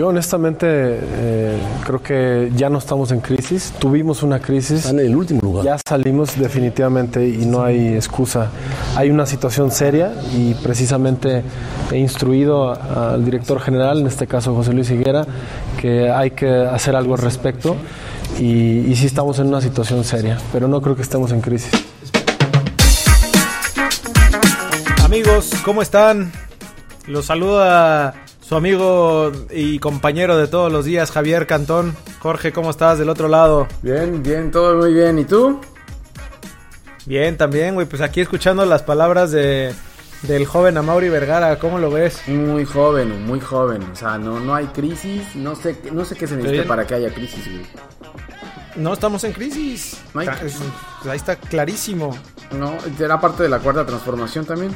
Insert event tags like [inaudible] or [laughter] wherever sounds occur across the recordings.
Yo honestamente eh, creo que ya no estamos en crisis. Tuvimos una crisis. Están en el último lugar. Ya salimos definitivamente y no hay excusa. Hay una situación seria y precisamente he instruido al director general, en este caso José Luis Higuera, que hay que hacer algo al respecto. Y, y sí estamos en una situación seria, pero no creo que estemos en crisis. Amigos, ¿cómo están? Los saluda su amigo y compañero de todos los días, Javier Cantón. Jorge, ¿cómo estás del otro lado? Bien, bien, todo muy bien. ¿Y tú? Bien, también, güey. Pues aquí escuchando las palabras de, del joven Amaury Vergara, ¿cómo lo ves? Muy joven, muy joven. O sea, no, no hay crisis. No sé, no sé qué se necesita para que haya crisis, güey. No estamos en crisis. No hay es- Ahí está clarísimo. No, será parte de la cuarta transformación también.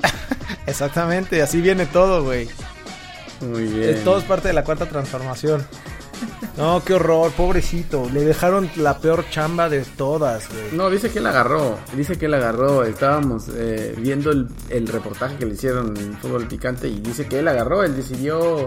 [laughs] Exactamente, así viene todo, güey. Muy bien. Es- Todo es parte de la cuarta transformación. No, qué horror, pobrecito. Le dejaron la peor chamba de todas, güey. No, dice que él agarró. Dice que él agarró. Estábamos eh, viendo el, el reportaje que le hicieron en Fútbol Picante y dice que él agarró. Él decidió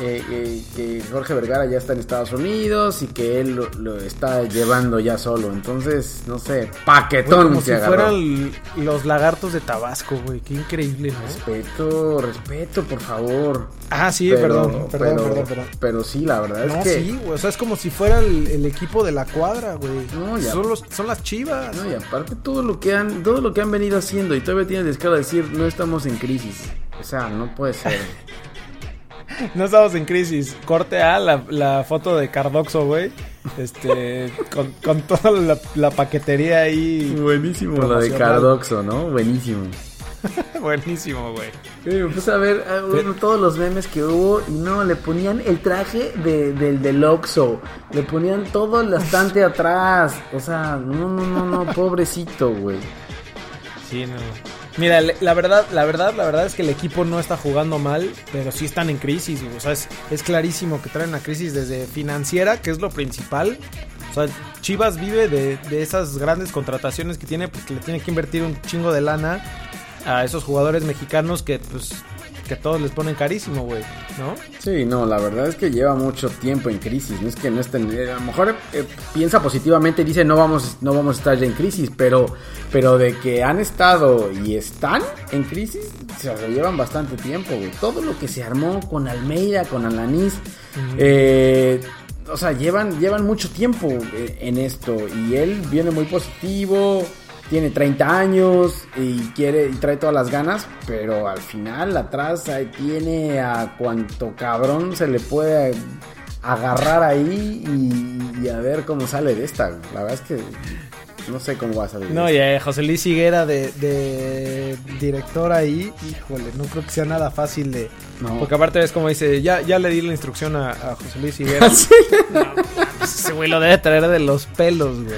eh, eh, que Jorge Vergara ya está en Estados Unidos y que él lo, lo está llevando ya solo. Entonces, no sé, Güey, paquetón como se si fueran los lagartos de Tabasco, güey. Qué increíble, ¿no? Respeto, respeto, por favor. Ah, sí, Pero- perdón, perdón, pero, perdón, perdón. Pero sí, la verdad No, es que. sí, güey. O sea, es como si fuera el, el equipo de la cuadra, güey. No, ya. Son, los- son las chivas. No, y aparte todo lo que han, todo lo que han venido haciendo y todavía tienen descaro de decir no estamos en crisis. O sea, no puede ser. [laughs] No estamos en crisis. Corte A, la, la foto de Cardoxo, güey. Este, con, con toda la, la paquetería ahí. Buenísimo lo de. Cardoxo, ¿no? Buenísimo. [laughs] Buenísimo, güey. Me puse a ver eh, bueno, todos los memes que hubo y no, le ponían el traje de, del del Oxxo. Le ponían todo el estante atrás. O sea, no, no, no, no, pobrecito, güey. Sí, no. Mira, la verdad, la verdad, la verdad es que el equipo no está jugando mal, pero sí están en crisis. O sea, es, es clarísimo que traen una crisis desde financiera, que es lo principal. O sea, Chivas vive de, de esas grandes contrataciones que tiene, porque le tiene que invertir un chingo de lana a esos jugadores mexicanos que, pues, que todos les ponen carísimo, güey, ¿no? Sí, no, la verdad es que lleva mucho tiempo en crisis. No es que no estén. eh, a lo mejor eh, piensa positivamente y dice no vamos, no vamos a estar ya en crisis, pero, pero de que han estado y están en crisis, se llevan bastante tiempo, güey. Todo lo que se armó con Almeida, con Alanis, eh, o sea, llevan, llevan mucho tiempo eh, en esto y él viene muy positivo. Tiene 30 años y quiere y trae todas las ganas, pero al final atrás tiene a cuanto cabrón se le puede agarrar ahí y, y a ver cómo sale de esta. La verdad es que no sé cómo va a salir. No, y eh, José Luis Higuera de, de director ahí, híjole, no creo que sea nada fácil de... No. Porque aparte es como dice, ya, ya le di la instrucción a, a José Luis Higuera. [laughs] No, pues ese güey lo debe traer de los pelos, güey.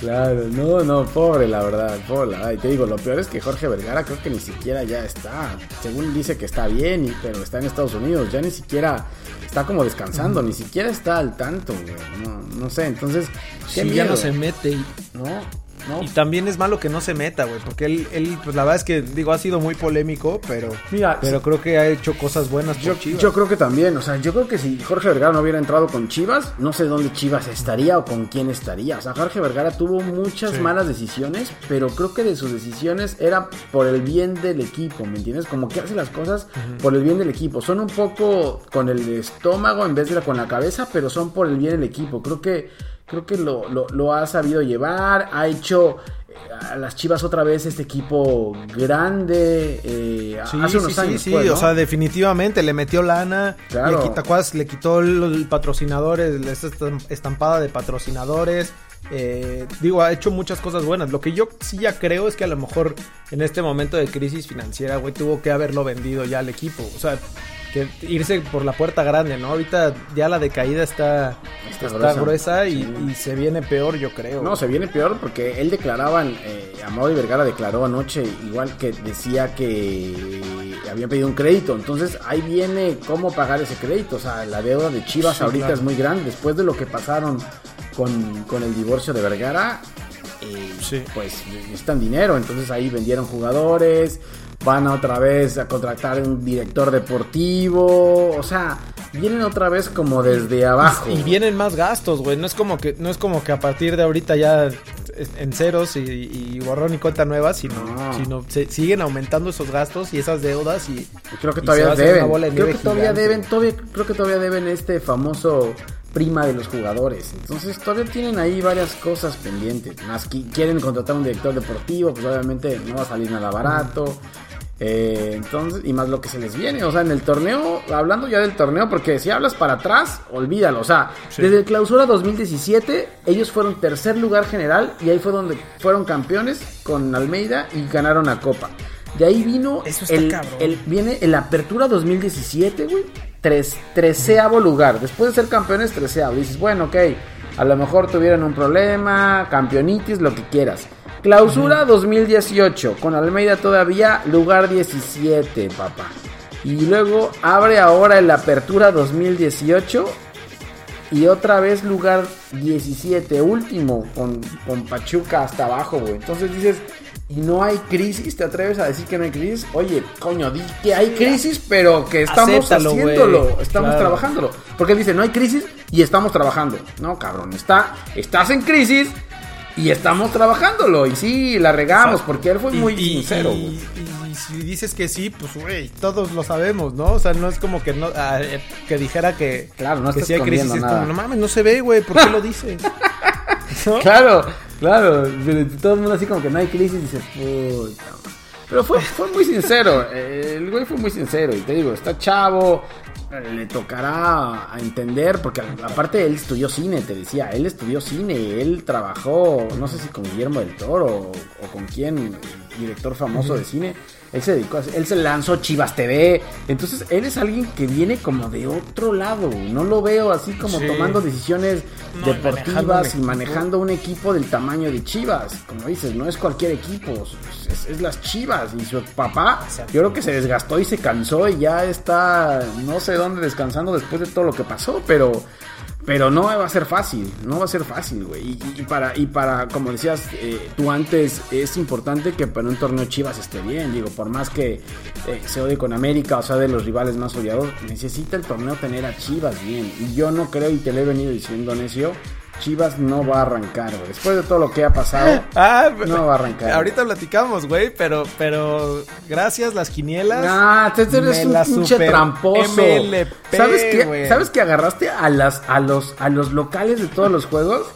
Claro, no, no, pobre la verdad, pobre la verdad. Y te digo, lo peor es que Jorge Vergara creo que ni siquiera ya está. Según dice que está bien, y- pero está en Estados Unidos, ya ni siquiera está como descansando, ni siquiera está al tanto, güey. No, no sé, entonces, qué Sí, ya miedo. no se mete y, No, no. y también es malo que no se meta, güey, porque él, él, pues la verdad es que, digo, ha sido muy polémico, pero, Mira, pero creo que ha hecho cosas buenas por Yo, Chivas. yo creo que también, o sea, yo creo que si Jorge Vergara no hubiera entrado con Chivas, no sé dónde Chivas estaría o con quién estaría. O sea, Jorge Vergara tuvo muchas Sí. malas decisiones, pero creo que de sus decisiones era por el bien del equipo, ¿me entiendes? Como que hace las cosas por el bien del equipo. Son un poco con el estómago en vez de la- con la cabeza, pero son por el bien del equipo. Creo que, creo que lo, lo- lo ha sabido llevar, ha hecho eh, a las Chivas otra vez este equipo grande eh, Sí, hace unos sí, años. sí, pues, ¿no? o sea, definitivamente le metió lana, Claro. le, ¿cuál? le quitó el patrocinadores, esta estam- estampada de patrocinadores, eh, digo, ha hecho muchas cosas buenas. Lo que yo sí ya creo es que a lo mejor en este momento de crisis financiera, güey, tuvo que haberlo vendido ya al equipo, o sea, que irse por la puerta grande, ¿no? Ahorita ya la decaída está, Está está, gruesa. gruesa, y, Sí. y se viene peor, yo creo. No, se viene peor porque él declaraba, eh, Amaury Vergara declaró anoche igual que decía que había pedido un crédito. Entonces ahí viene cómo pagar ese crédito. O sea, la deuda de Chivas Sí, ahorita claro. es muy grande. Después de lo que pasaron con, con el divorcio de Vergara, eh, Sí. pues necesitan dinero. Entonces ahí vendieron jugadores, van otra vez a contratar un director deportivo. O sea, vienen otra vez como desde abajo. Y, vienen más gastos, güey. No es como que, no es como que a partir de ahorita ya en ceros y, borrón y cuenta nueva, sino, sino se siguen aumentando esos gastos y esas deudas y creo que todavía deben. Creo que todavía deben, todavía, creo que todavía deben este famoso prima de los jugadores. Entonces todavía tienen ahí varias cosas pendientes. Más que quieren contratar un director deportivo, pues obviamente no va a salir nada barato. Eh, entonces, y más lo que se les viene, o sea, en el torneo, hablando ya del torneo, porque si hablas para atrás, olvídalo, o sea, desde el clausura 2017, ellos fueron tercer lugar general y ahí fue donde fueron campeones con Almeida y ganaron la copa. De ahí vino el, el, viene el Apertura 2017, güey, treceavo lugar. Después de ser campeones, treceavo. Dices, bueno, ok, a lo mejor tuvieron un problema, campeonitis, lo que quieras. Clausura 2018, con Almeida todavía lugar 17, papá. Y luego abre ahora el Apertura 2018 y otra vez lugar 17, último, con, con Pachuca hasta abajo, güey. Entonces dices, y no hay crisis, ¿te atreves a decir que no hay crisis? Oye, coño, di que hay crisis, pero que estamos haciéndolo, estamos trabajándolo. Porque él dice, no hay crisis y estamos trabajando. No, cabrón, está, estás en crisis y estamos trabajándolo. Y sí, la regamos, porque él fue muy sincero, y, si dices que sí, pues, güey, todos lo sabemos, ¿no? O sea, no es como que no ah, eh, que dijera que, claro, no que sí hay crisis. Es como, no mames, no se ve, güey, ¿por qué lo dices? [laughs] Claro, claro. Todo el mundo así como que no hay crisis y dices, puta. Pero fue, fue muy sincero. El güey fue muy sincero. Y te digo, está chavo le tocará a entender, porque aparte él estudió cine, te decía, él estudió cine, él trabajó, no sé si con Guillermo del Toro o, con quién, director famoso de cine, él se dedicó a, él se lanzó Chivas TV, entonces él es alguien que viene como de otro lado, no lo veo así como tomando decisiones deportivas y manejando un equipo del tamaño de Chivas, como dices, no es cualquier equipo, es, las Chivas. Y su papá, yo creo que se desgastó y se cansó y ya está no sé dónde descansando después de todo lo que pasó, pero pero no va a ser fácil, no va a ser fácil, güey. Y, para, y para, como decías eh, tú antes, es importante que para un torneo Chivas esté bien. Digo, por más que eh, se odie con América o sea de los rivales más odiados, necesita el torneo tener a Chivas bien. Y yo no creo, y te lo he venido diciendo, Necio, Chivas no va a arrancar, güey. Después de todo lo que ha pasado, [laughs] ah, no va a arrancar. Ahorita platicamos, güey, pero, pero gracias las quinielas. Ah, tú eres un pinche tramposo. ¿Sabes qué? ¿Sabes que agarraste a las a los a los locales de todos los juegos?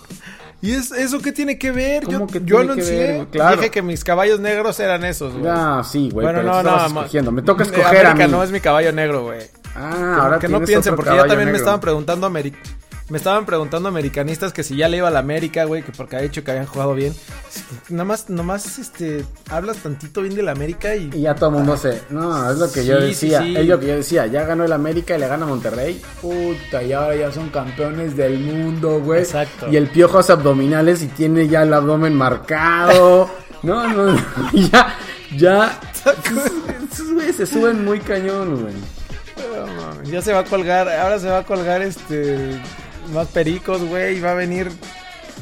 ¿Y es, eso qué tiene que ver? Yo, que yo anuncié, claro. dije que mis caballos negros eran esos, güey. Ah, sí, güey, bueno, pero no, no, escogiendo. Me toca escoger a mí. no es mi caballo negro, güey. Ah, ahora que no piensen, porque ya también me estaban preguntando América me estaban preguntando americanistas que si ya le iba a la América, güey, que porque ha dicho que habían jugado bien. Nada más, nomás, este, hablas tantito bien de la América y... Y ya todo el mundo se... No, es lo que yo decía, es lo que yo decía, ya ganó el América y le gana Monterrey. Puta, y ahora ya son campeones del mundo, güey. Exacto. Y el piojo hace abdominales y tiene ya el abdomen marcado. [laughs] no, no, no, [laughs] ya, ya... se suben muy cañón, güey. Ya se va a colgar, ahora se va a colgar este más pericos, güey, va a venir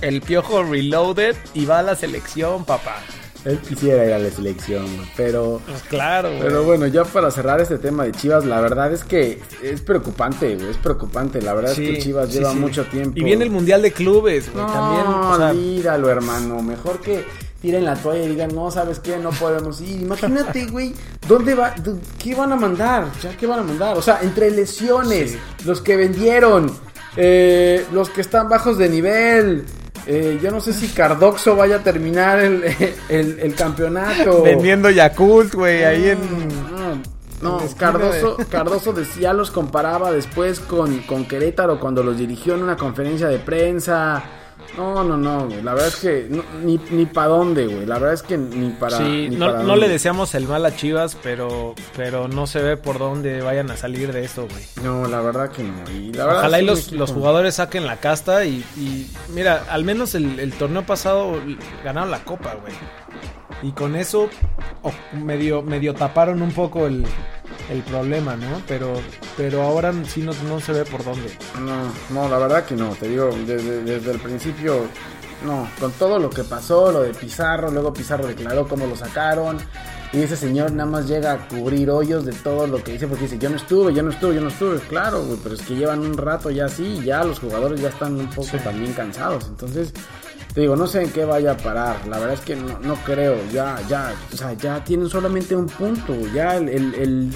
el piojo reloaded y va a la selección, papá. Él quisiera ir a la selección, pero. Pues claro, Pero bueno, ya para cerrar este tema de Chivas, la verdad es que es preocupante, güey. Es preocupante. La verdad es que Chivas lleva mucho tiempo. Y viene el Mundial de Clubes, güey. No, también. O hermano. Mejor que tiren la toalla y digan, no, ¿sabes qué? No podemos ir. Imagínate, [laughs] güey, ¿dónde va? ¿Qué van a mandar? ¿Ya qué van a mandar? O sea, entre lesiones, los que vendieron eh, los que están bajos de nivel. Eh, yo no sé si Cardoxo vaya a terminar el, [laughs] el, campeonato. Vendiendo Yakult, güey, ahí en. No, Cardoso, Cardoso decía, los comparaba después con, con Querétaro cuando los dirigió en una conferencia de prensa. No, no, no, güey. La verdad es que ni, ni para dónde, güey. La verdad es que ni para. Sí, no, le deseamos el mal a Chivas, pero, pero no se ve por dónde vayan a salir de esto, güey. No, la verdad que no. Y la verdad Ojalá y los, los, jugadores saquen la casta y, y mira, al menos el, el torneo pasado ganaron la copa, güey. Y con eso medio, medio taparon un poco el, el problema, ¿no? Pero, pero ahora sí no, no se ve por dónde. No, no, la verdad que no, te digo, desde, desde el principio, no, con todo lo que pasó, lo de Pizarro, luego Pizarro declaró cómo lo sacaron, Y ese señor nada más llega a cubrir hoyos de todo lo que dice, porque dice, yo no estuve, yo no estuve, yo no estuve. Claro, güey, pero es que llevan un rato ya así, ya los jugadores ya están un poco también cansados. Entonces, te digo, no sé en qué vaya a parar. La verdad es que no, no creo. Ya, ya, o sea, ya tienen solamente un punto. Ya el, el, el,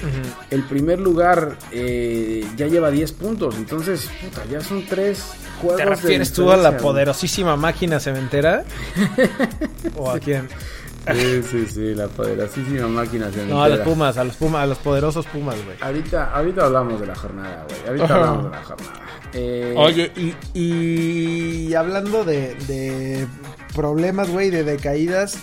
el primer lugar eh, ya lleva 10 puntos. Entonces, puta, ya son tres juegos. ¿Te de refieres tú a la poderosísima máquina cementera? [laughs] ¿O a quién? Sí, sí, sí, la poderosísima máquina se No, a los Pumas, a los Pumas, a los poderosos Pumas, güey. Ahorita, ahorita hablamos de la jornada, güey. Ahorita hablamos de la jornada. Eh, Oye, y, y hablando de, de problemas, güey, de decaídas,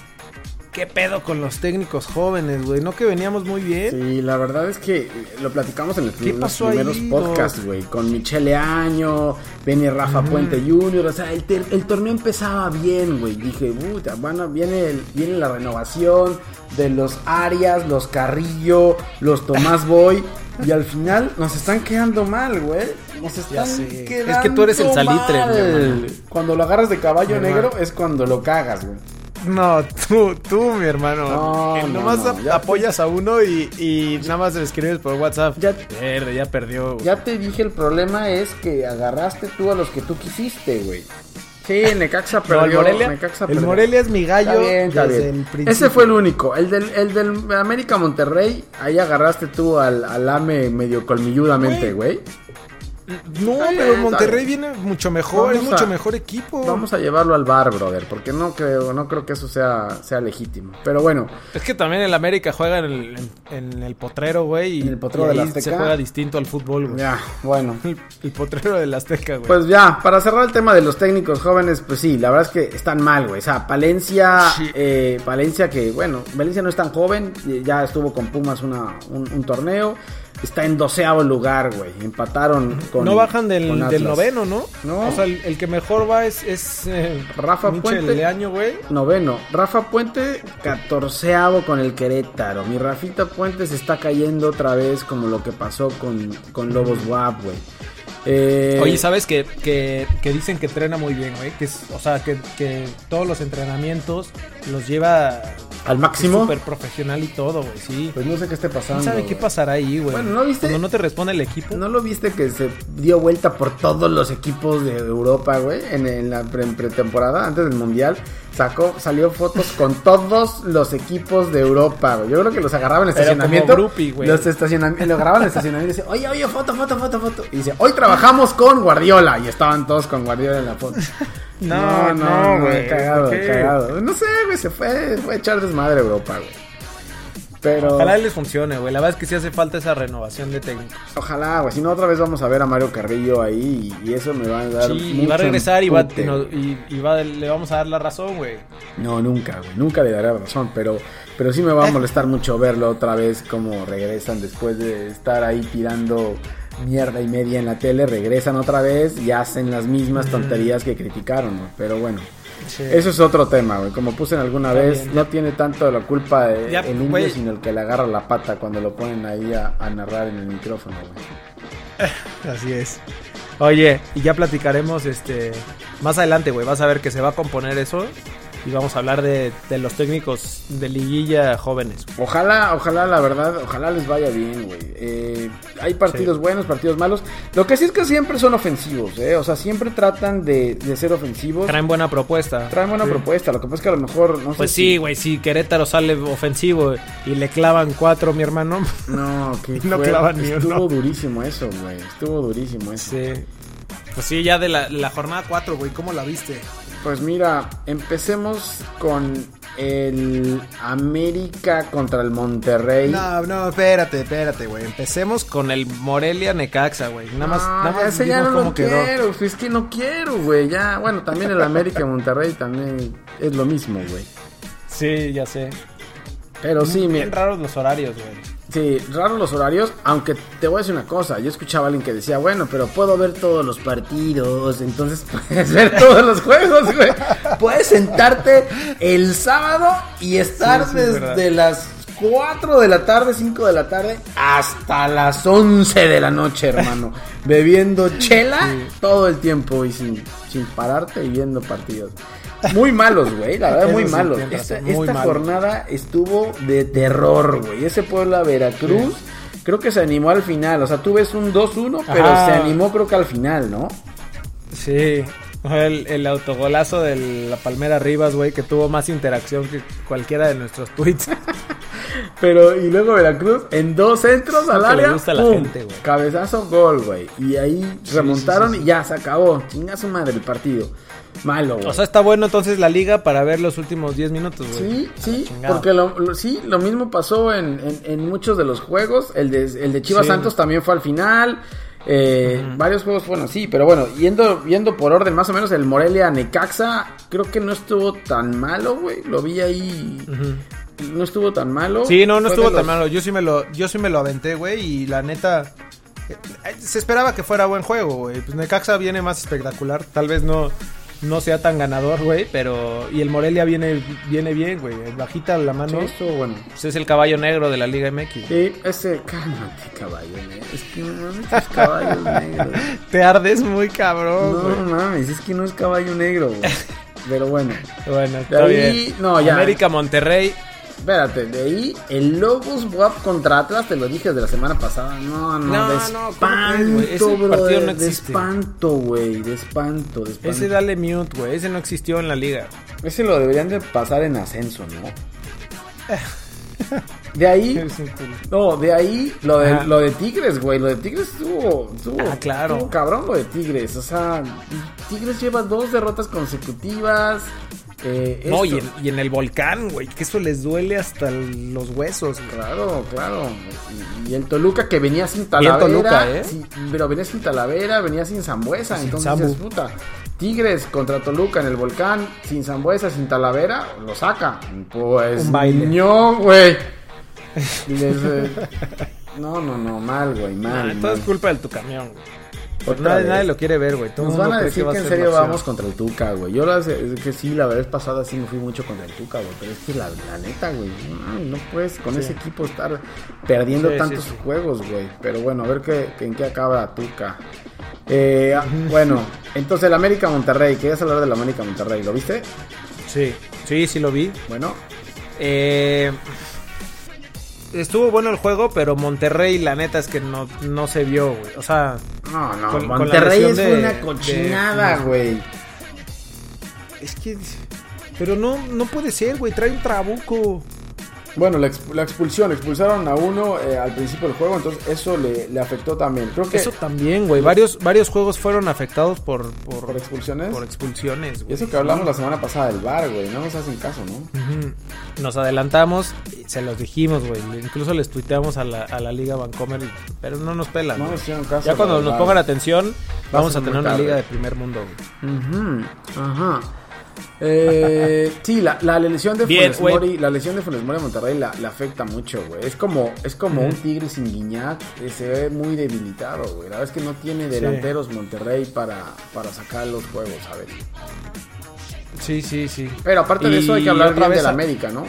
¿qué pedo con los técnicos jóvenes, güey? ¿No que veníamos muy bien? Sí, la verdad es que lo platicamos en el- ¿Qué los primeros ahí, podcasts, güey. Con Michele Año, Benny Rafa Puente Jr. O sea, el, torneo empezaba bien, güey. Dije, puta, bueno, viene, el- viene la renovación de los Arias, los Carrillo, los Tomás Boy. Y al final nos están quedando mal, güey. Nos están sé. quedando Es que tú eres el salitre, mal. mi. Cuando lo agarras de caballo Mi negro hermano. es cuando lo cagas, güey. No, tú, tú, mi hermano. No, Eh, no, nomás no, ap- ya apoyas a uno y, y nada más le escribes por WhatsApp. Ya- Verde, ya perdió. güey. Ya te dije, el problema es que agarraste tú a los que tú quisiste, güey. Sí, Necaxa No, perdió. el Morelia, Necaxa el perdió. Morelia es mi gallo Está bien, está desde bien. el principio. Ese fue el único. El del, el del América Monterrey, ahí agarraste tú al, al AME medio colmilludamente, güey. No, pero Monterrey viene mucho mejor, es mucho a- mejor equipo. Vamos a llevarlo al bar, brother, porque no creo, no creo que eso sea, sea legítimo. Pero bueno, Es que también el América juega en el, en, en el potrero, güey. Y, En el potrero y del ahí Azteca. se juega distinto al fútbol, güey. ya, bueno. [laughs] El, el potrero del Azteca, güey. Pues ya, para cerrar el tema de los técnicos jóvenes, pues sí, la verdad es que están mal, güey. O sea, Palencia, Sí. eh, Palencia que, bueno, Valencia no es tan joven, ya estuvo con Pumas una, un, un torneo, está en doceavo lugar, güey. Empataron con. no bajan del, noveno, ¿no? No. O sea, el, el que mejor va es, es eh, Rafa Puente. Leaño, güey. Noveno. Rafa Puente, catorceavo con el Querétaro. Mi Rafita Puente se está cayendo otra vez como lo que pasó con, con Lobos WAP, güey. Eh, Oye, ¿sabes que, que, que dicen que entrena muy bien, güey? Que es, o sea, que, que todos los entrenamientos los lleva al máximo. súper profesional y todo, güey, sí. Pues no sé qué esté pasando. ¿Quién sabe qué pasará ahí, güey? Bueno, ¿no viste? Cuando no te responde el equipo. ¿No lo viste que se dio vuelta por todos los equipos de Europa, güey? En, en la pre- pretemporada, antes del Mundial. Sacó, salió fotos con todos los equipos de Europa, güey. Yo creo que los agarraba en el Pero estacionamiento. como groupie, güey. Los estacionamientos, lo agarraban en el estacionamiento y dice, oye, oye, foto, foto, foto, foto. Y dice, hoy trabajamos con Guardiola. Y estaban todos con Guardiola en la foto. [laughs] No, no, güey, Cagado, ¿por qué? cagado. No sé, güey, se fue, fue a echar desmadre a Europa, güey. Pero... Ojalá les funcione, güey. La verdad es que sí hace falta esa renovación de técnicos. Ojalá, güey. Si no, otra vez vamos a ver a Mario Carrillo ahí y, y eso me va a dar. Sí, y mucho va a regresar y, va, y, no- y- y va- le vamos a dar la razón, güey. No, nunca, güey. Nunca le daré razón. Pero, pero sí me va a molestar mucho verlo otra vez como regresan después de estar ahí tirando mierda y media en la tele. Regresan otra vez y hacen las mismas tonterías que criticaron, ¿no? Pero bueno. Sí. Eso es otro tema, güey. Como puse en alguna vez, no tiene tanto la culpa de- Ya, el indio, sino el que le agarra la pata cuando lo ponen ahí a, a narrar en el micrófono, güey. [laughs] Así es. Oye, y ya platicaremos este más adelante, güey. Vas a ver que se va a componer eso. Y vamos a hablar de, de los técnicos de liguilla jóvenes. Ojalá, ojalá, la verdad, ojalá les vaya bien, güey. Eh, hay partidos Sí. buenos, partidos malos. Lo que sí es que siempre son ofensivos, ¿eh? O sea, siempre tratan de, de ser ofensivos. Traen buena propuesta. Traen buena Sí. propuesta. Lo que pasa es que a lo mejor, no Pues sí, güey, si Querétaro sale ofensivo y le clavan cuatro, mi hermano. [laughs] No, que No clavan ni Estuvo uno. durísimo eso, güey. Estuvo durísimo eso. Sí. Pues sí, ya de la, la jornada 4, güey, ¿cómo la viste? Pues mira, empecemos con el América contra el Monterrey. No, no, espérate, espérate, güey. Empecemos con el Morelia Necaxa, güey. Nada más, Ah, nada más ese ya no cómo lo quedó. quiero, es que no quiero, güey. Ya, bueno, también el América y Monterrey también es lo mismo, güey. Sí, ya sé. Pero sí, Bien mira, raros los horarios, güey. Sí, raro los horarios, aunque te voy a decir una cosa, yo escuchaba a alguien que decía, bueno, pero puedo ver todos los partidos, entonces [laughs] puedes ver todos los juegos, güey. Puedes sentarte el sábado y estar Sí, sí, es verdad. desde las 4 de la tarde, 5 de la tarde, hasta las 11 de la noche, hermano, bebiendo chela [laughs] todo el tiempo y sin, sin pararte y viendo partidos. Muy malos, güey. La verdad, muy malos. Esta, muy esta malo. jornada estuvo de terror, güey. Ese Puebla Veracruz. Creo que se animó al final. O sea, tú ves un 2-1, pero Ajá. se animó creo que al final, ¿no? Sí. El, el autogolazo de la Palmera Rivas, güey, que tuvo más interacción que cualquiera de nuestros tweets. [laughs] Pero, y luego Veracruz en dos centros al área. gusta a la gente, güey. Cabezazo, gol, güey. Y ahí remontaron sí, sí, y ya se acabó. Chinga su madre el partido. Malo, güey. O sea, está bueno entonces la liga para ver los últimos 10 minutos, güey. Sí, sí, porque lo, lo- sí, lo mismo pasó en, en- en muchos de los juegos. El de, el de Chivas Sí. Santos también fue al final. Eh, Varios juegos, bueno, sí, pero bueno, yendo, yendo por orden, más o menos, el Morelia Necaxa, creo que no estuvo tan malo, güey. Lo vi ahí. No estuvo tan malo. Sí, no, no Fue estuvo tan los- malo. Yo sí me lo, yo sí me lo aventé, güey, y la neta eh, eh, se esperaba que fuera buen juego, güey. Pues Necaxa viene más espectacular, tal vez no no sea tan ganador, güey, pero y el Morelia viene viene bien, güey. Bajita la Sí, mano. estuvo bueno. Pues es el caballo negro de la Liga MX. Sí, ese. Cálmate, caballo negro. Es que no mames, es caballo [laughs] negro. Te ardes muy cabrón, güey. No mames, es que no es caballo negro, güey. [laughs] Pero bueno. Bueno, está ahí, bien. no, ya. América Monterrey. Espérate, de ahí el Lobos WAP contra Atlas, te lo dije de la semana pasada. No, no, No, de espanto, no de existe. espanto, güey, de espanto, de espanto. Ese dale mute, güey. Ese no existió en la liga. Ese lo deberían de pasar en ascenso, ¿no? [laughs] De ahí, no, de ahí lo de, Ajá. lo de Tigres, güey, lo de Tigres estuvo, estuvo, Ah, claro. estuvo cabrón lo de Tigres, o sea, Tigres lleva dos derrotas consecutivas. Eh, No, y en, y en el volcán, güey. Que eso les duele hasta los huesos, güey. Claro, claro. Y, y el Toluca que venía sin Talavera. Toluca, ¿eh? sí, pero venía sin Talavera, venía sin Zambuesa. Sin entonces, dices, puta. Tigres contra Toluca en el volcán, sin Zambuesa, sin Talavera, lo saca. Pues. Un baile. No, güey. Y les, eh, [laughs] no, no, no, mal, güey, mal. Ah, todo es culpa del tu camión, güey. Nadie, nadie lo quiere ver, güey. Nos van a decir va que en ser serio vamos contra el Tuca, güey. Yo la, es que sí, la vez pasada sí me fui mucho contra el Tuca, güey. Pero es que la, la neta, güey, no, no puedes con Sí. ese equipo estar perdiendo Sí, tantos sí, juegos, güey. Pero bueno, a ver qué, qué- en qué acaba Tuca. Eh, ah, bueno, entonces el América Monterrey. Querías hablar del América Monterrey, ¿lo viste? Sí, sí, sí lo vi. Bueno, Eh, estuvo bueno el juego, pero Monterrey, la neta es que no, no se vio, güey. O sea, no, no, Con- con Monterrey es lesión de- una cochinada, güey. es que. Pero no, no puede ser, güey. Trae un trabuco. Bueno, la, exp- la expulsión, expulsaron a uno eh, al principio del juego, entonces eso le, le afectó también. Creo que Eso también, güey. Varios, varios juegos fueron afectados por, por, por expulsiones. por expulsiones, Y güey. eso que hablamos la semana pasada del bar, güey. No nos hacen caso, ¿no? Nos adelantamos, y se los dijimos, güey. Incluso les tuiteamos a la, a la Liga Vancomer, y- pero no nos pelan. No nos hicieron caso. ya cuando nos pongan atención, vamos a tener una liga de primer mundo. güey. Ajá. Eh, sí, la, la lesión de Bien, Funes. Mori, la lesión de Funes Mori a Monterrey la, la afecta mucho, güey. Es como, es como un tigre sin guiñac, eh, se ve muy debilitado, güey. La verdad es que no tiene delanteros Monterrey para, para sacar los juegos, a ver. Sí, sí, sí. Pero aparte de eso hay que hablar otra bien de vez la a- América, ¿no?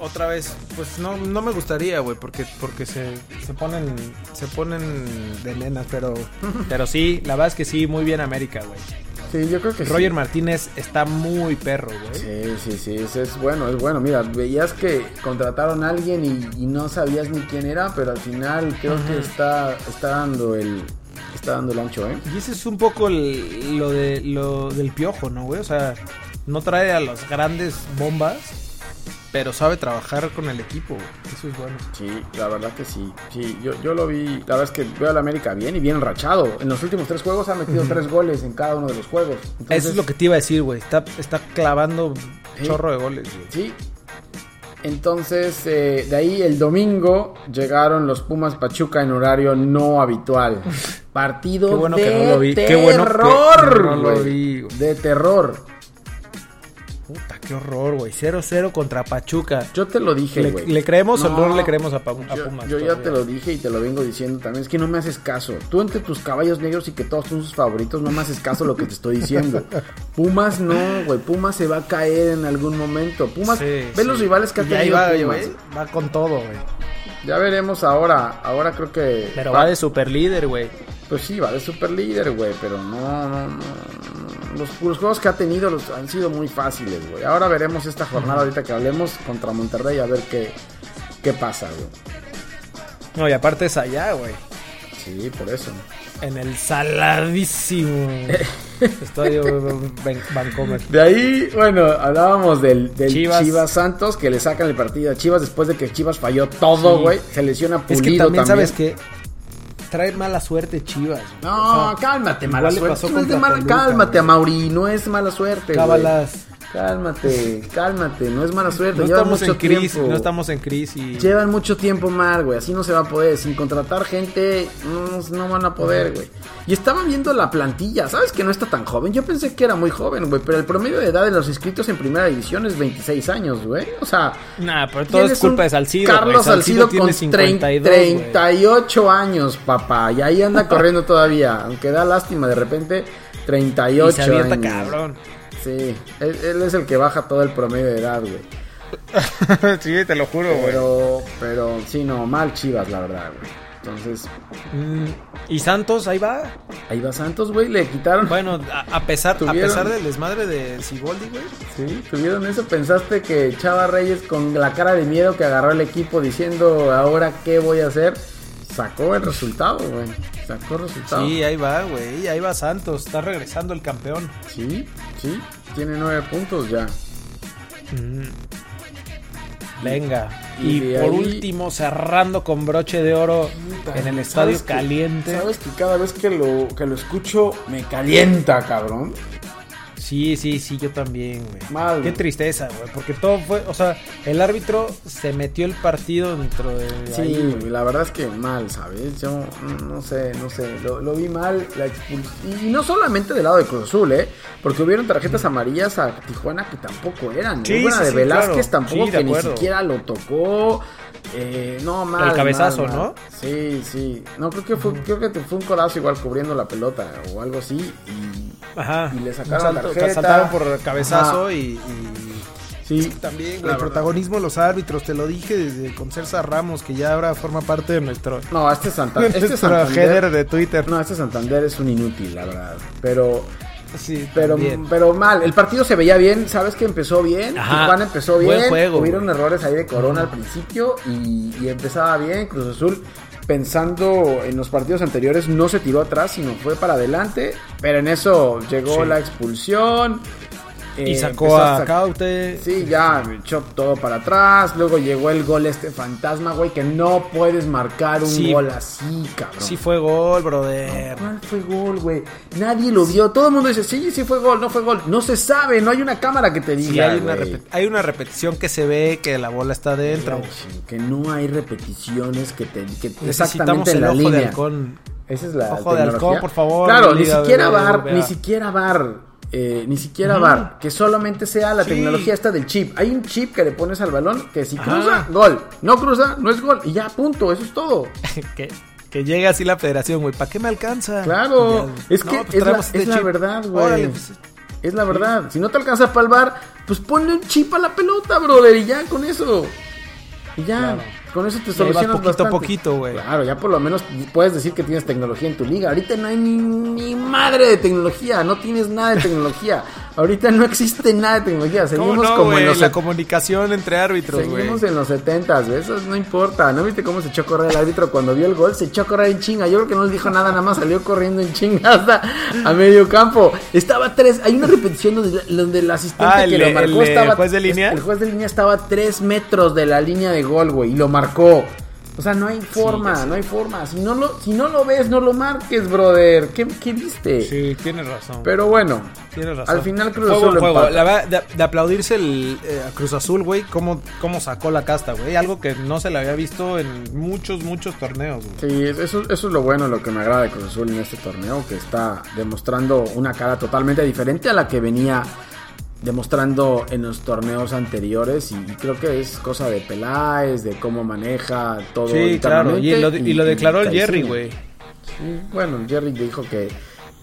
Otra vez, pues no, no me gustaría, güey, porque, porque se, se ponen se ponen de nenas, pero, pero sí, la verdad es que sí, muy bien América, güey. Sí, yo creo que sí. Roger Martínez está muy perro, güey. Sí, sí, sí, ese es bueno, es bueno. Mira, veías que contrataron a alguien y, y no sabías ni quién era, pero al final creo que está, está dando el está dando el ancho, ¿eh? Y ese es un poco el- lo de lo del piojo, ¿no, güey? O sea, no trae a las grandes bombas, pero sabe trabajar con el equipo. Eso es bueno. Sí, la verdad que sí. Sí, yo, yo lo vi, la verdad es que veo al América bien y bien enrachado. En los últimos tres juegos ha metido tres goles en cada uno de los juegos. Entonces, Eso es lo que te iba a decir, güey. Está, está clavando Sí. chorro de goles, güey. Sí. Entonces, eh, de ahí el domingo llegaron los Pumas Pachuca en horario no habitual. [laughs] Partido Qué bueno de que no lo vi. terror, Qué bueno que no lo vi, güey. De terror. Puta, qué horror, güey. 0-0 contra Pachuca. Yo te lo dije, ¿Le, güey. le creemos o No, no le creemos a, Pa- a Yo, Pumas? yo ya todavía? te lo dije y te lo vengo diciendo también. Es que no me haces caso. Tú entre tus caballos negros y que todos son sus favoritos, no me haces caso lo que te estoy diciendo. [laughs] Pumas no, güey. Pumas se va a caer en algún momento. Pumas, Sí, ve sí. los rivales que ha tenido va, Pumas. güey. Va con todo, güey. Ya veremos ahora. Ahora creo que. Pero va- va de super líder, güey. Pues sí, va de super líder, güey, pero no, no, no. Los, los, juegos que ha tenido los, han sido muy fáciles, güey. Ahora veremos esta jornada, ahorita que hablemos contra Monterrey, a ver qué, qué pasa, güey. No, y aparte es allá, güey. Sí, por eso. En el saladísimo [laughs] estadio Vancomer. De ahí, bueno, hablábamos del, del Chivas. Chivas. Santos que le sacan el partido a Chivas después de que Chivas falló todo, güey. Se lesiona Pulido es que también, también. sabes que trae mala suerte Chivas. Güey. No, o sea, cálmate, mala suerte. No es de mala, cálmate, Mauri, no es mala suerte. Cábalas. Güey. Cálmate, cálmate, no es mala suerte. No Llevan estamos mucho en crisis, tiempo. no estamos en crisis. Llevan mucho tiempo mal, güey. Así no se va a poder. Sin contratar gente, no, no van a poder, güey. Y estaba viendo la plantilla. ¿Sabes que no está tan joven? Yo pensé que era muy joven, güey. Pero el promedio de edad de los inscritos en primera división es 26 años, güey. O sea. Nah, pero todo es culpa de Salcido. Carlos. Salcido, tiene con 52, 38 años, papá. Y ahí anda [laughs] corriendo todavía. Aunque da lástima de repente. 38 y se avienta años. cabrón. Sí, él, él, es el que baja todo el promedio de edad, güey. [laughs] sí, te lo juro, güey. Pero, pero sí, no, mal Chivas, la verdad, güey. Entonces. Mm, ¿Y Santos ahí va? Ahí va Santos, güey. Le quitaron. Bueno, a, a pesar, a pesar del desmadre de Siboldi, güey. Sí, tuvieron eso. Pensaste que Chava Reyes, con la cara de miedo que agarró el equipo diciendo, ¿ahora qué voy a hacer? Sacó el resultado, güey. Sacó el resultado. Sí, ahí va, güey. Ahí va Santos. Está regresando el campeón. Sí, sí. Tiene nueve puntos ya. Mm. Venga. Y por ahí- último, cerrando con broche de oro en el estadio ¿Sabes que- caliente. Sabes que cada vez que lo, que lo escucho me calienta, cabrón. Sí, sí, sí, yo también, güey. Mal, Qué tristeza, güey. Porque todo fue, o sea, el árbitro se metió el partido dentro de Sí, ahí, güey. la verdad es que mal, ¿sabes? Yo no sé, no sé, lo, lo vi mal, la expulsión. Y no solamente del lado de Cruz Azul, ¿eh? Porque hubieron tarjetas amarillas a Tijuana que tampoco eran. Sí, Hubo una sí, de sí, Velázquez claro. tampoco Sí, de que ni siquiera lo tocó. Eh, no, mal. El cabezazo, mal, mal. ¿no? Sí, sí. No, creo que fue, creo que fue un codazo igual cubriendo la pelota o algo así. Y, Ajá. Y le sacaron salto- tarjeta. saltaron por cabezazo Ajá. y, y- sí. Es que también, güey, el verdad. protagonismo de los árbitros, te lo dije desde con Cersa Ramos, que ya ahora forma parte de nuestro, No, este Santander. [laughs] Este nuestro Santander header de Twitter. no, este Santander es un inútil, la verdad. Pero Sí, Pero, también. pero mal, el partido se veía bien, sabes que empezó bien, Ajá. Tijuana empezó Buen bien, juego, hubieron errores ahí de Corona al principio y, y empezaba bien, Cruz Azul pensando en los partidos anteriores no se tiró atrás, sino fue para adelante, pero en eso llegó Sí. la expulsión. Y eh, sacó empezó a sac- Caute. Sí, ya echó todo para atrás. Luego llegó el gol este fantasma, güey, que no puedes marcar un Sí. gol así, cabrón. Sí fue gol, brother. ¿Cuál fue gol, güey? Nadie lo vio. Todo el mundo dice, sí, sí fue gol, no fue gol. No se sabe, no hay una cámara que te diga. Sí, hay una, hay una repetición que se ve que la bola está dentro. Que no hay repeticiones que te que Necesitamos el la ojo de halcón. Esa es la Ojo de halcón, por favor, Claro, ni siquiera. VAR, ni siquiera VAR. Eh, ni siquiera VAR, que solamente sea la Sí. tecnología esta del chip. Hay un chip que le pones al balón que si Ajá. cruza, gol. No cruza, no es gol. Y ya, punto. Eso es todo. [laughs] que, que llegue así la federación, güey. ¿Para qué me alcanza? Claro, Ya, es que no, pues es, la, este es la chip. verdad, güey. Pues, Es la verdad. Si no te alcanza para el bar, pues ponle un chip a la pelota, brother, y ya con eso. Y ya, Claro. Con eso te solucionas poquito a poquito, güey. Claro, ya por lo menos puedes decir que tienes tecnología en tu liga. Ahorita no hay ni, ni madre de tecnología, no tienes nada de tecnología. Ahorita no existe nada de tecnología. ¿Cómo Seguimos no, como en los La comunicación entre árbitros, güey. Seguimos en los 70 eso no importa. ¿No viste cómo se echó a correr el árbitro cuando vio el gol? Se echó a correr en chinga. Yo creo que no le dijo nada, nada más salió corriendo en chinga hasta a medio campo. Estaba tres. Hay una repetición donde, donde el asistente Ah, el que lo marcó el estaba. juez de línea. El juez de línea estaba a tres metros de la línea de gol, güey, y lo marcó. O sea, no hay forma, no hay forma. Si no lo, si no lo ves, no lo marques, brother. ¿Qué, qué viste? Sí, tienes razón. Pero bueno, Tienes razón. al final Cruz Azul juego. La verdad, de, de aplaudirse el, eh, a Cruz Azul, güey, cómo, cómo sacó la casta, güey. Algo que no se le había visto en muchos, muchos torneos, güey. Sí, eso, eso es lo bueno, lo que me agrada de Cruz Azul en este torneo, que está demostrando una cara totalmente diferente a la que venía demostrando en los torneos anteriores y, y creo que es cosa de Peláez, de cómo maneja todo Sí, claro. Y lo, y lo declaró el. Jerry, güey. Sí, bueno, Jerry dijo que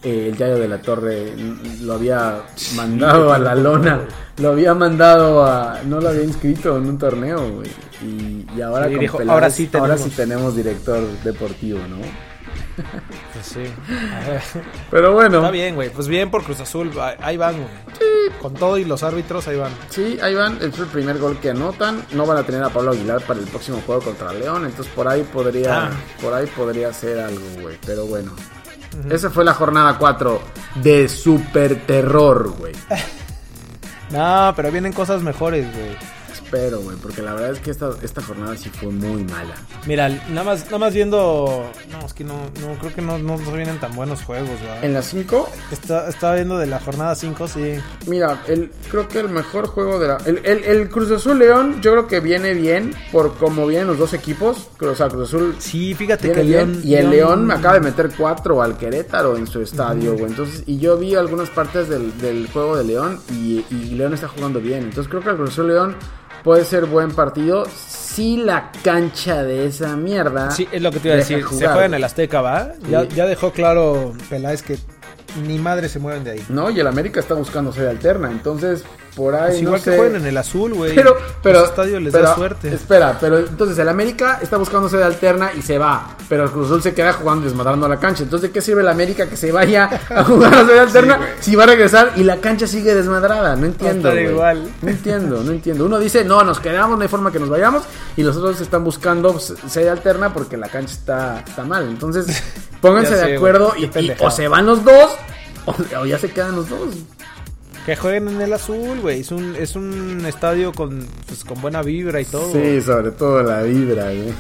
eh, el Yayo de la Torre lo había mandado a la lona, lo había mandado a, no lo había inscrito en un torneo, güey. Y, ahora Sí, con dijo, Peláez, ahora sí ahora tenemos. sí tenemos director deportivo, ¿no? Pues sí. A [laughs] ver. Pero bueno. Está bien, güey. Pues bien por Cruz Azul. Ahí- van, güey. Con todo y los árbitros, ahí van. Sí, ahí van, es el primer gol que anotan. No van a tener a Pablo Aguilar para el próximo juego contra León, entonces por ahí podría, Ah. por ahí podría ser algo, güey. Pero bueno, esa fue la jornada 4 de super terror, güey. [laughs] No, pero vienen cosas mejores, güey. Espero, güey, porque la verdad es que esta, esta jornada sí fue muy mala. Mira, nada más, nada más viendo. No, es que no, no creo que no, no vienen tan buenos juegos, ¿verdad? En las 5, Está, estaba viendo de la jornada 5, sí. mira, el, creo que el mejor juego de la. El, el- el Cruz Azul León, yo creo que viene bien por cómo vienen los dos equipos. O sea, Cruz Azul Sí, fíjate que bien, León. y el León me acaba de meter cuatro al Querétaro en su estadio, güey. Entonces, y yo vi algunas partes del, del juego de León y, y León está jugando bien. Entonces creo que el Cruz Azul León puede ser buen partido si la cancha de esa mierda. Sí, es lo que te iba a decir. Se juega en el Azteca, ¿va? Ya, Sí. ya dejó claro Peláez que ni madre se mueven de ahí. No, y el América está buscando sede alterna. Entonces, por ahí. Pues no igual que sé. jueguen en el azul, güey. Pero, pero, Ese estadio les pero, da suerte. Espera, pero entonces el América está buscando sede alterna y se va. Pero el Cruz Azul se queda jugando y desmadrando la cancha. Entonces, ¿de qué sirve el América que se vaya a [laughs] jugar a sede alterna si va a regresar y la cancha sigue desmadrada? No entiendo. güey. igual. No entiendo, no entiendo. Uno dice, no, nos quedamos, no hay forma que nos vayamos. Y los otros están buscando sede alterna porque la cancha está, está mal. Entonces, [laughs] pónganse sé, de acuerdo y, o se van los dos o ya se quedan los dos. Que jueguen en el azul, güey. Es un, es un estadio con, pues, con buena vibra y todo. Sí, sobre todo la vibra, güey.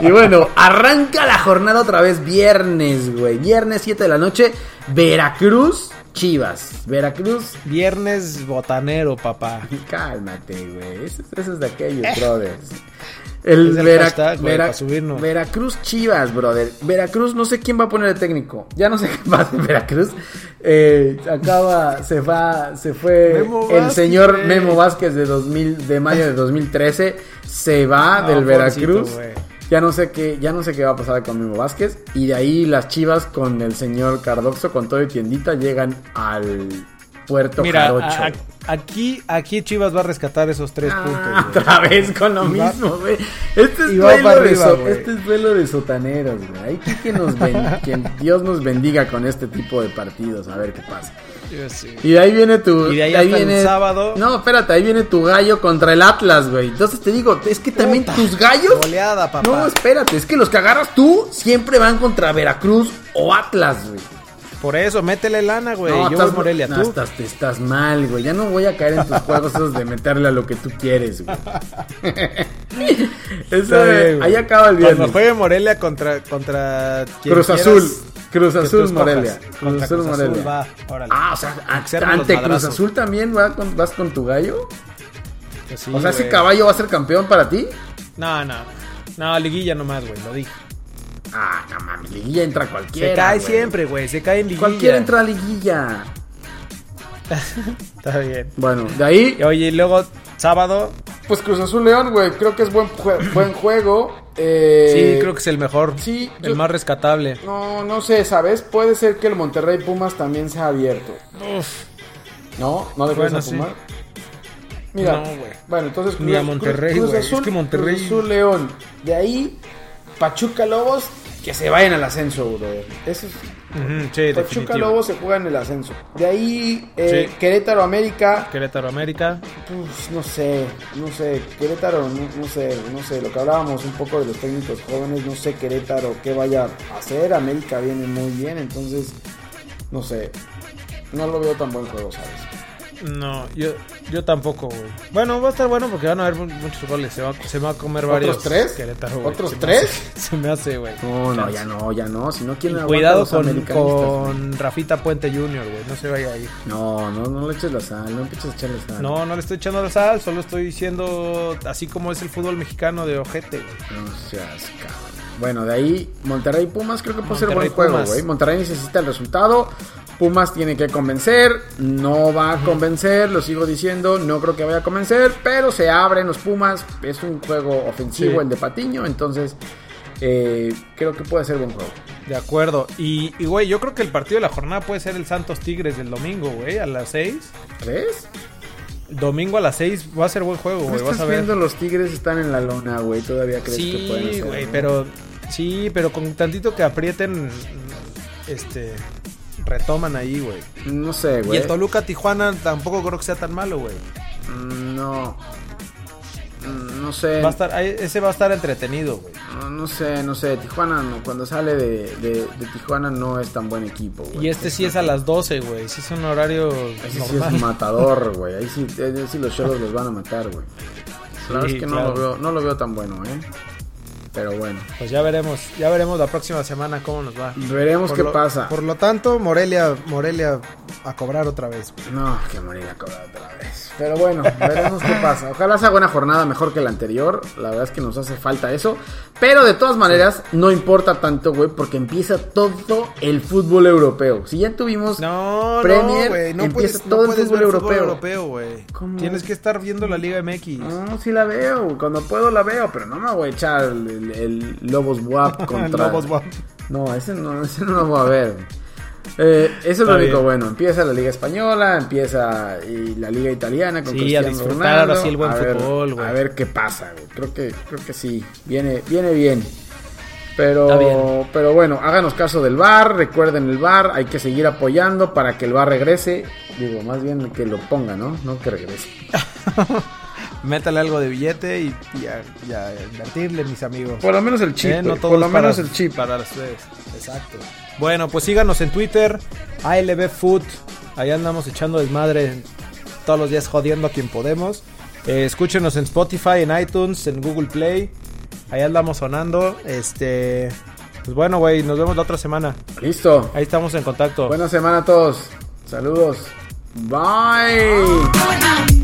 [laughs] y bueno, arranca la jornada otra vez viernes, güey. Viernes 7 de la noche, Veracruz, Chivas. Veracruz, Viernes botanero, papá. cálmate, güey. Eso, eso es de aquellos, brothers. El, el Vera- hashtag, güey, Vera- para subirnos. Veracruz Chivas, brother. Veracruz, no sé quién va a poner el técnico. Ya no sé [laughs] qué va a hacer Veracruz. Eh, acaba, se va, se fue Memo el Vázquez, señor. Memo Vázquez de 2000, de mayo de 2013. Se va No, del Veracruz. Ya no sé qué, ya no sé qué va a pasar con Memo Vázquez. Y de ahí las Chivas con el señor Cardoxo, con todo y tiendita, llegan al puerto Mira, Jarocho. a- a- aquí, aquí Chivas va a rescatar esos tres Ah, puntos. güey. otra vez con lo va- mismo, güey. Este es duelo de so- güey. este es duelo de sotaneros, güey. Hay que, que nos ben- [laughs] que Dios nos bendiga con este tipo de partidos, a ver qué pasa. Yo sí. Y de ahí viene tu. Y de ahí el viene, sábado. No, espérate, ahí viene tu gallo contra el Atlas, güey. Entonces te digo, es que también Puta, tus gallos. Goleada, papá. No, espérate, es que los que agarras tú siempre van contra Veracruz o Atlas, güey. Por eso, métele lana, güey. No, Yo estás, voy Morelia, no, tú. estás, te estás mal, güey. Ya no voy a caer en tus juegos esos de meterle a lo que tú quieres, güey. [laughs] Eso, güey. ahí acaba el Cuando viernes. juegue Morelia contra, contra Cruz Azul. Cruz Azul. Morelia. Cruz Azul, Morelia. va. Ah, o sea, ante Cruz. Azul también vas con, vas con tu gallo. Que sí, o sea, ese caballo va a ser campeón para ti. No, no. No, liguilla nomás, güey, lo dije. Ah, no mames, liguilla entra cualquiera. Se cae güey. siempre, güey, se cae en liguilla. Cualquiera entra a liguilla. [laughs] Está bien. Bueno, de ahí, Y Oye, y luego, sábado, pues Cruz Azul León, güey. Creo que es buen, jue- buen juego. Eh, sí, creo que es el mejor. sí, El yo- más rescatable. No, no sé, ¿sabes? Puede ser que el Monterrey Pumas también sea abierto. Uf. ¿No? ¿No le Bueno, a sí. Pumas? Mira, No, güey. bueno, entonces Ni a Monterrey, güey. Es que Monterrey- Cruz Azul León. De ahí, Pachuca Lobos, que se vayan al ascenso, bro. Eso es, Ujú, sí, Pachuca. Lobos se juega en el ascenso. De ahí, eh, Sí. Querétaro América. Querétaro América. Pues, no sé, no sé, Querétaro, no, no sé, no sé, lo que hablábamos un poco de los técnicos jóvenes, no sé Querétaro qué vaya a hacer, América viene muy bien, entonces, no sé, no lo veo tan buen juego, ¿sabes? No, yo, yo tampoco, güey. Bueno, va a estar bueno porque van a haber mu- muchos goles. Se va, se va a comer ¿Otros varios. tres? Querétaro, güey. ¿Otros Se me tres? hace- [laughs] Se me hace, güey. No, no, ya no, ya no, si no Y quieren cuidado con, con Rafita Puente Jr., güey. No se vaya ahí. No, no, no le eches la sal, no empieces a echarle sal. No, no le estoy echando la sal. Solo estoy diciendo así como es el fútbol mexicano de ojete, güey. No seas cabrón. Bueno, de ahí Monterrey Pumas creo que puede ser Monterrey, buen juego, güey. Monterrey necesita el resultado. Pumas tiene que convencer, no va a convencer, lo sigo diciendo, no creo que vaya a convencer, pero se abren los Pumas, es un juego ofensivo Sí. el de Patiño, entonces eh, creo que puede ser buen juego. De acuerdo. Y, y, güey, yo creo que el partido de la jornada puede ser el Santos Tigres del domingo, güey, a las 6. ¿Crees? Domingo a las 6 va a ser buen juego, ¿No güey. Vas a ver. viendo los Tigres están en la lona, güey? ¿Todavía crees que pueden Sí, güey, pero Sí, pero con tantito que aprieten, este, retoman ahí, güey. No sé, Y güey. el Toluca Tijuana tampoco creo que sea tan malo, güey. Mm, No. Mm, No sé. Va a estar, ese va a estar entretenido, güey. No, no sé, no sé. Tijuana, no, cuando sale de, de- de Tijuana no es tan buen equipo, güey. Y este sí es a las 12, güey. Sí es un horario Ese sí es matador, [laughs] güey. Ahí sí, ahí sí los cholos los van a matar, güey. La verdad Sí, es que no, claro. lo veo, no lo veo tan bueno, ¿eh? Pero bueno. Pues ya veremos, ya veremos la próxima semana cómo nos va. Veremos Por qué lo- pasa. Por lo tanto, Morelia, Morelia a cobrar otra vez. güey. No, que morir a cobrar otra vez. Pero bueno, veremos qué pasa. Ojalá sea buena jornada mejor que la anterior. La verdad es que nos hace falta eso. Pero de todas maneras, no importa tanto, güey, porque empieza todo el fútbol europeo. Si ya tuvimos. No, Premier, no, güey. No empieza puedes, todo no el fútbol ver europeo. fútbol europeo, güey. ¿Cómo? Tienes que estar viendo la Liga MX. No, sí la veo. Cuando puedo la veo, pero no me voy a echar el, el Lobos WAP [laughs] contra. Lobos WAP. No, ese no, ese no lo voy a ver. Eh, eso es lo único bueno. Empieza la Liga Española, empieza y la Liga Italiana con Sí, a Cristiano disfrutar Ronaldo. ahora sí el buen a ver, fútbol, güey. A ver qué pasa, güey. Creo que, creo que sí. Viene, viene bien. Pero, bien. pero bueno, háganos caso del bar, recuerden el bar, hay que seguir apoyando para que el bar regrese. Digo, más bien que lo ponga, ¿no? No que regrese. [laughs] Métale algo de billete y, y a, y a invertirle, mis amigos. Por lo menos el chip, Eh, no por lo para- menos el chip. Para ustedes. Exacto. Bueno, pues síganos en Twitter, ALB Food. Ahí andamos echando desmadre todos los días jodiendo a quien podemos. Eh, escúchenos en Spotify, en iTunes, en Google Play. Ahí andamos sonando. Este. Pues bueno, güey, nos vemos la otra semana. Listo. Ahí estamos en contacto. Buena semana a todos. Saludos. Bye. Bye.